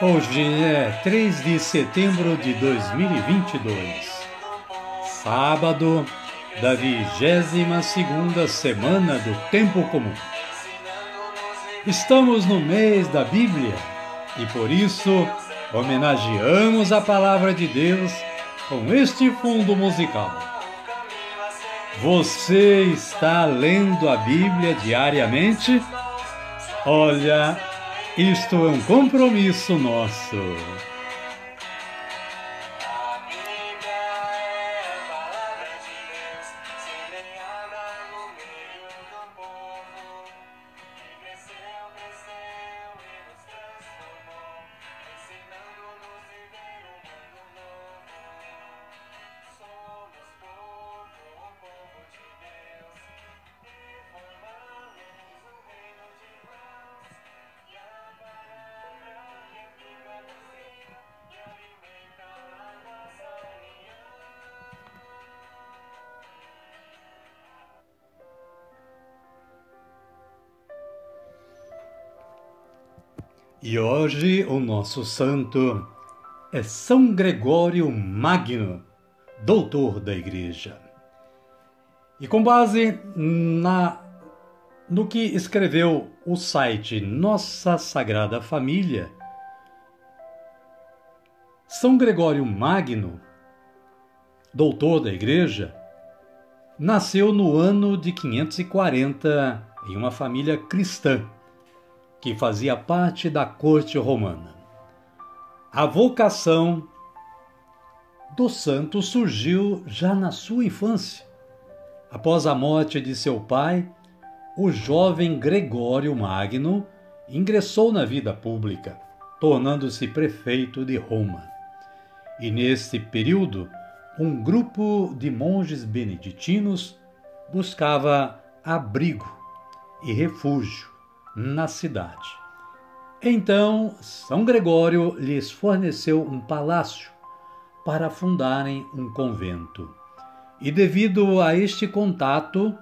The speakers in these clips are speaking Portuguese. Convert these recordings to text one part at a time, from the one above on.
Hoje é 3 de setembro de 2022, sábado da 22 segunda semana do Tempo Comum. Estamos no mês da Bíblia e por isso homenageamos a Palavra de Deus com este fundo musical. Você está lendo a Bíblia diariamente? Olha, isto é um compromisso nosso. E hoje o nosso santo é São Gregório Magno, doutor da Igreja. E com base na no que escreveu o site Nossa Sagrada Família, São Gregório Magno, doutor da Igreja, nasceu no ano de 540 em uma família cristã que fazia parte da corte romana. A vocação do santo surgiu já na sua infância. Após a morte de seu pai, o jovem Gregório Magno ingressou na vida pública, tornando-se prefeito de Roma. E nesse período, um grupo de monges beneditinos buscava abrigo e refúgio na cidade. Então São Gregório lhes forneceu um palácio para fundarem um convento. E devido a este contato,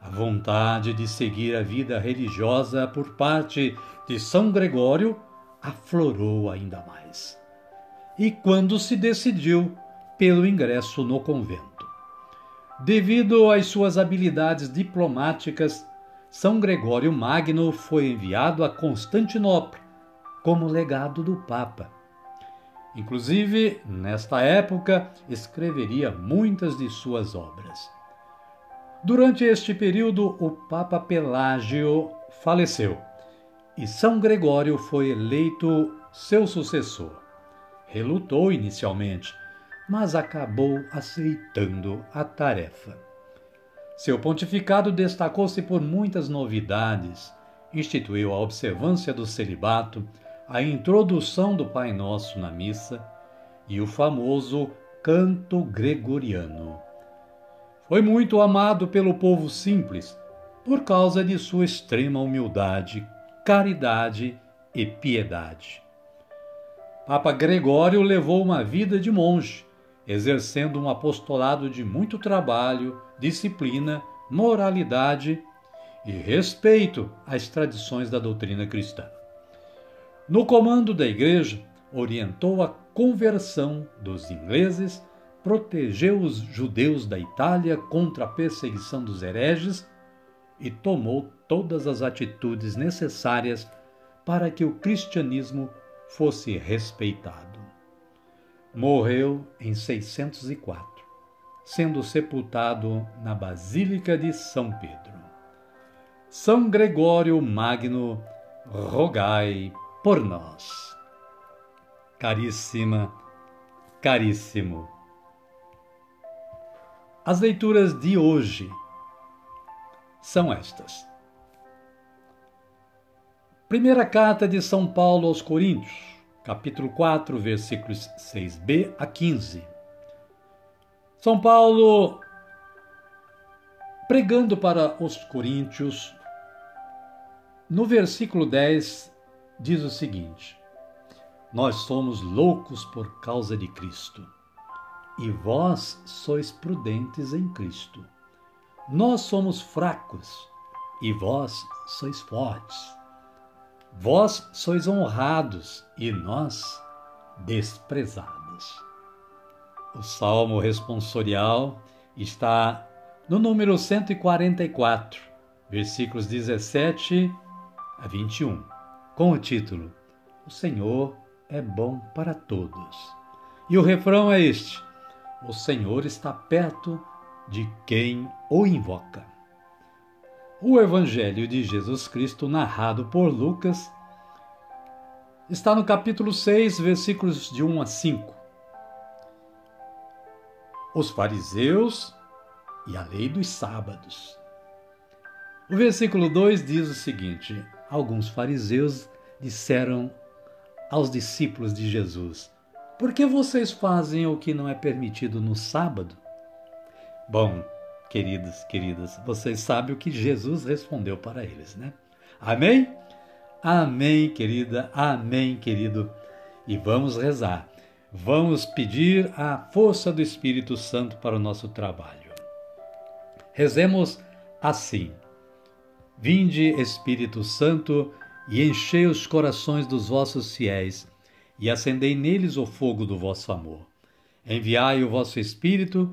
a vontade de seguir a vida religiosa por parte de São Gregório aflorou ainda mais. E quando se decidiu pelo ingresso no convento. Devido às suas habilidades diplomáticas, são Gregório Magno foi enviado a Constantinopla como legado do Papa. Inclusive, nesta época, escreveria muitas de suas obras. Durante este período, o Papa Pelágio faleceu e São Gregório foi eleito seu sucessor. Relutou inicialmente, mas acabou aceitando a tarefa. Seu pontificado destacou-se por muitas novidades. Instituiu a observância do celibato, a introdução do Pai Nosso na missa e o famoso canto gregoriano. Foi muito amado pelo povo simples por causa de sua extrema humildade, caridade e piedade. Papa Gregório levou uma vida de monge, exercendo um apostolado de muito trabalho disciplina, moralidade e respeito às tradições da doutrina cristã. No comando da Igreja, orientou a conversão dos ingleses, protegeu os judeus da Itália contra a perseguição dos hereges e tomou todas as atitudes necessárias para que o cristianismo fosse respeitado. Morreu em 604, sendo sepultado na Basílica de São Pedro. São Gregório Magno, rogai por nós. Caríssima, caríssimo. As leituras de hoje são estas. Primeira carta de São Paulo aos Coríntios, capítulo 4, versículos 6b a 15. São Paulo pregando para os coríntios, no versículo 10 diz o seguinte: Nós somos loucos por causa de Cristo, e vós sois prudentes em Cristo. Nós somos fracos e vós sois fortes. Vós sois honrados e nós desprezados. O salmo responsorial está no número 144, versículos 17 a 21, com o título O Senhor é bom para todos. E o refrão é este: O Senhor está perto de quem o invoca. O Evangelho de Jesus Cristo, narrado por Lucas, está no capítulo 6, versículos de 1 a 5. Os fariseus e a lei dos sábados. O versículo 2 diz o seguinte: Alguns fariseus disseram aos discípulos de Jesus: Por que vocês fazem o que não é permitido no sábado? Bom, queridos, queridas, vocês sabem o que Jesus respondeu para eles, né? Amém? Amém, querida, amém, querido. E vamos rezar. Vamos pedir a força do Espírito Santo para o nosso trabalho. Rezemos assim: Vinde, Espírito Santo, e enchei os corações dos vossos fiéis, e acendei neles o fogo do vosso amor. Enviai o vosso Espírito,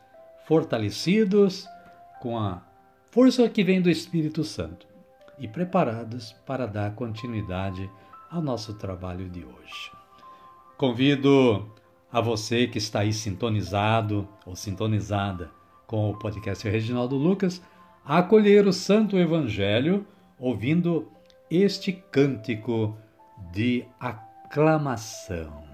fortalecidos com a força que vem do Espírito Santo e preparados para dar continuidade ao nosso trabalho de hoje. Convido a você que está aí sintonizado ou sintonizada com o podcast Reginaldo Lucas a acolher o Santo Evangelho ouvindo este cântico de aclamação.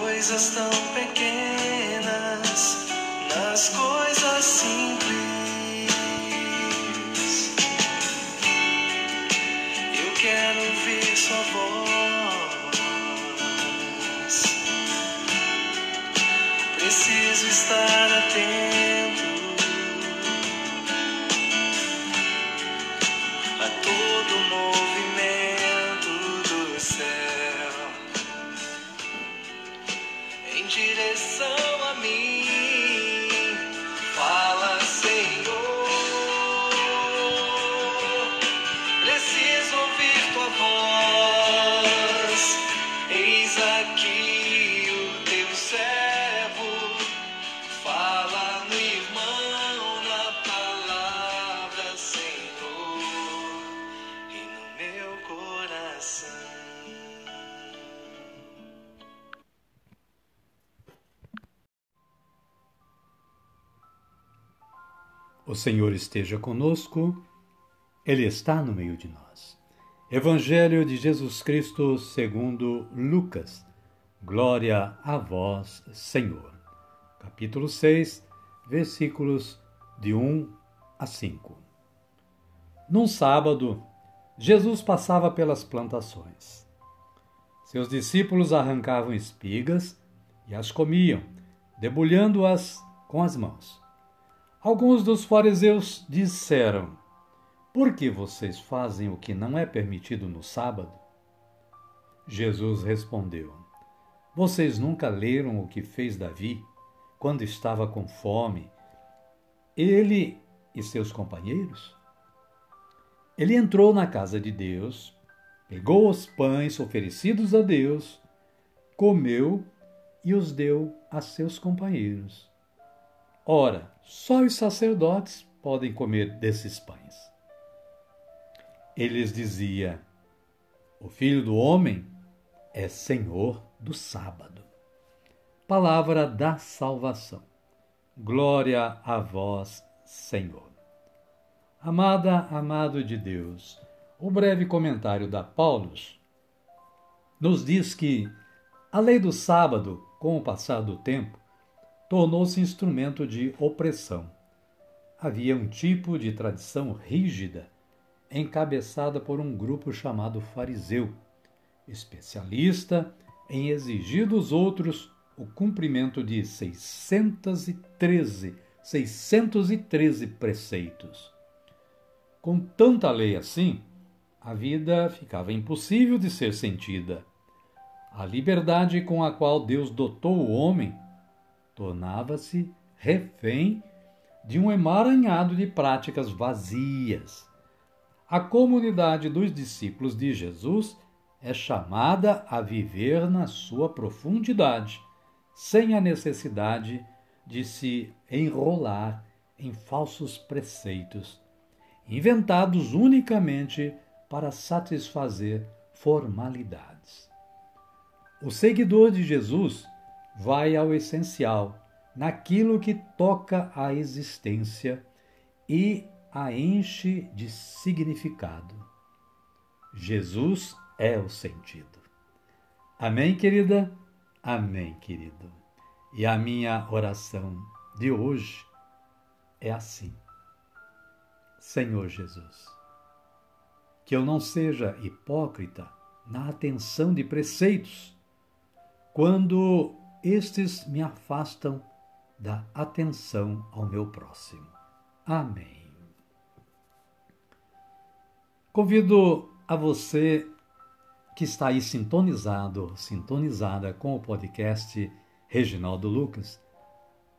Coisas tão pequenas, nas coisas simples. Eu quero ouvir sua voz. Preciso estar atento O Senhor esteja conosco, Ele está no meio de nós. Evangelho de Jesus Cristo segundo Lucas. Glória a vós, Senhor. Capítulo 6, versículos de 1 a 5. Num sábado, Jesus passava pelas plantações. Seus discípulos arrancavam espigas e as comiam, debulhando-as com as mãos. Alguns dos fariseus disseram: Por que vocês fazem o que não é permitido no sábado? Jesus respondeu: Vocês nunca leram o que fez Davi quando estava com fome, ele e seus companheiros? Ele entrou na casa de Deus, pegou os pães oferecidos a Deus, comeu e os deu a seus companheiros. Ora, só os sacerdotes podem comer desses pães. Ele lhes dizia: O filho do homem é senhor do sábado. Palavra da salvação. Glória a vós, Senhor. Amada, amado de Deus, o breve comentário da Paulus nos diz que a lei do sábado, com o passar do tempo, tornou-se instrumento de opressão. Havia um tipo de tradição rígida, encabeçada por um grupo chamado fariseu, especialista em exigir dos outros o cumprimento de 613, 613 preceitos. Com tanta lei assim, a vida ficava impossível de ser sentida. A liberdade com a qual Deus dotou o homem tornava-se refém de um emaranhado de práticas vazias. A comunidade dos discípulos de Jesus é chamada a viver na sua profundidade, sem a necessidade de se enrolar em falsos preceitos, inventados unicamente para satisfazer formalidades. O seguidor de Jesus vai ao essencial, naquilo que toca à existência e a enche de significado. Jesus é o sentido. Amém, querida? Amém, querido. E a minha oração de hoje é assim: Senhor Jesus, que eu não seja hipócrita na atenção de preceitos, quando estes me afastam da atenção ao meu próximo. Amém. Convido a você que está aí sintonizado, sintonizada com o podcast Reginaldo Lucas,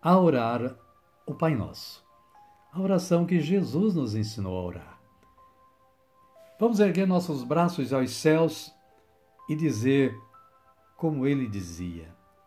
a orar o Pai Nosso, a oração que Jesus nos ensinou a orar. Vamos erguer nossos braços aos céus e dizer, como ele dizia: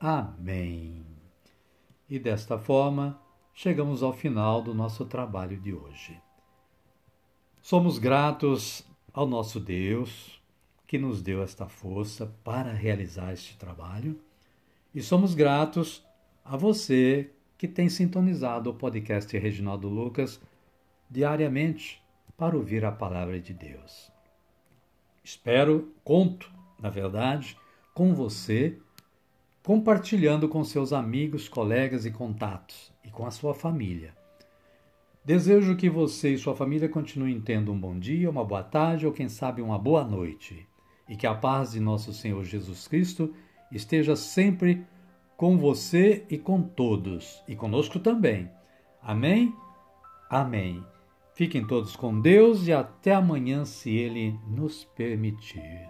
Amém. E desta forma, chegamos ao final do nosso trabalho de hoje. Somos gratos ao nosso Deus que nos deu esta força para realizar este trabalho e somos gratos a você que tem sintonizado o podcast Reginaldo Lucas diariamente para ouvir a palavra de Deus. Espero, conto, na verdade, com você compartilhando com seus amigos, colegas e contatos e com a sua família. Desejo que você e sua família continuem tendo um bom dia, uma boa tarde ou, quem sabe, uma boa noite. E que a paz de nosso Senhor Jesus Cristo esteja sempre com você e com todos, e conosco também. Amém? Amém. Fiquem todos com Deus e até amanhã, se Ele nos permitir.